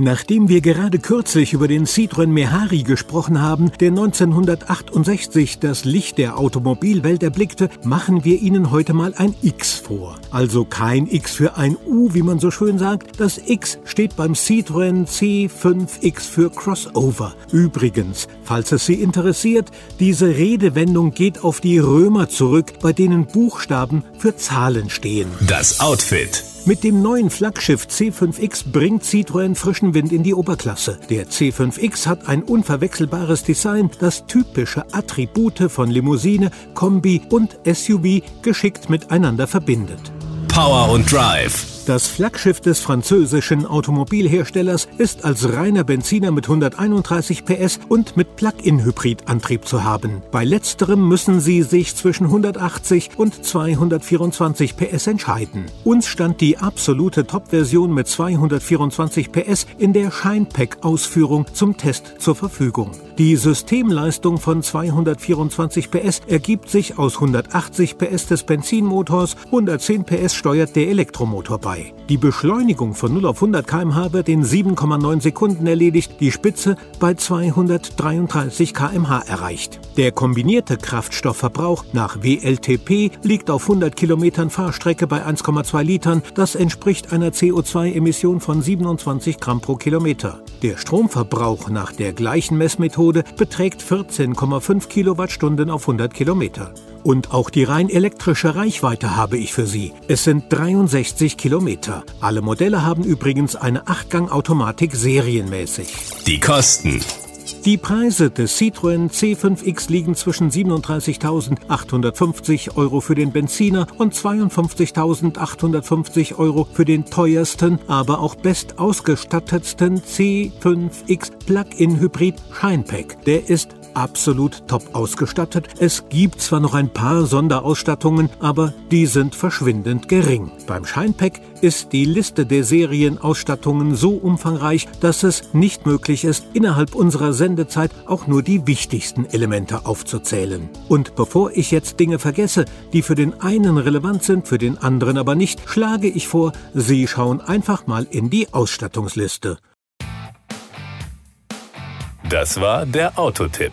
Nachdem wir gerade kürzlich über den Citroën Mehari gesprochen haben, der 1968 das Licht der Automobilwelt erblickte, machen wir Ihnen heute mal ein X vor. Also kein X für ein U, wie man so schön sagt. Das X steht beim Citroën C5X für Crossover. Übrigens, falls es Sie interessiert, diese Redewendung geht auf die Römer zurück, bei denen Buchstaben für Zahlen stehen. Das Outfit. Mit dem neuen Flaggschiff C5X bringt Citroën frischen Wind in die Oberklasse. Der C5X hat ein unverwechselbares Design, das typische Attribute von Limousine, Kombi und SUV geschickt miteinander verbindet. Power und Drive. Das Flaggschiff des französischen Automobilherstellers ist als reiner Benziner mit 131 PS und mit Plug-in-Hybrid-Antrieb zu haben. Bei letzterem müssen Sie sich zwischen 180 und 224 PS entscheiden. Uns stand die absolute Top-Version mit 224 PS in der Shinepack-Ausführung zum Test zur Verfügung. Die Systemleistung von 224 PS ergibt sich aus 180 PS des Benzinmotors, 110 PS steuert der Elektromotor bei. Die Beschleunigung von 0 auf 100 km/h wird in 7,9 Sekunden erledigt, die Spitze bei 233 km/h erreicht. Der kombinierte Kraftstoffverbrauch nach WLTP liegt auf 100 Kilometern Fahrstrecke bei 1,2 Litern. Das entspricht einer CO2-Emission von 27 Gramm pro Kilometer. Der Stromverbrauch nach der gleichen Messmethode beträgt 14,5 Kilowattstunden auf 100 Kilometer. Und auch die rein elektrische Reichweite habe ich für Sie. Es sind 63 Kilometer. Alle Modelle haben übrigens eine 8-Gang-Automatik serienmäßig. Die Kosten. Die Preise des Citroën C5X liegen zwischen 37.850 Euro für den Benziner und 52.850 Euro für den teuersten, aber auch bestausgestattetsten C5X Plug-in Hybrid Shinepack. Der ist absolut top ausgestattet. Es gibt zwar noch ein paar Sonderausstattungen, aber die sind verschwindend gering. Beim Shinepack ist die Liste der Serienausstattungen so umfangreich, dass es nicht möglich ist, innerhalb unserer Sendezeit auch nur die wichtigsten Elemente aufzuzählen. Und bevor ich jetzt Dinge vergesse, die für den einen relevant sind, für den anderen aber nicht, schlage ich vor, Sie schauen einfach mal in die Ausstattungsliste. Das war der Autotipp.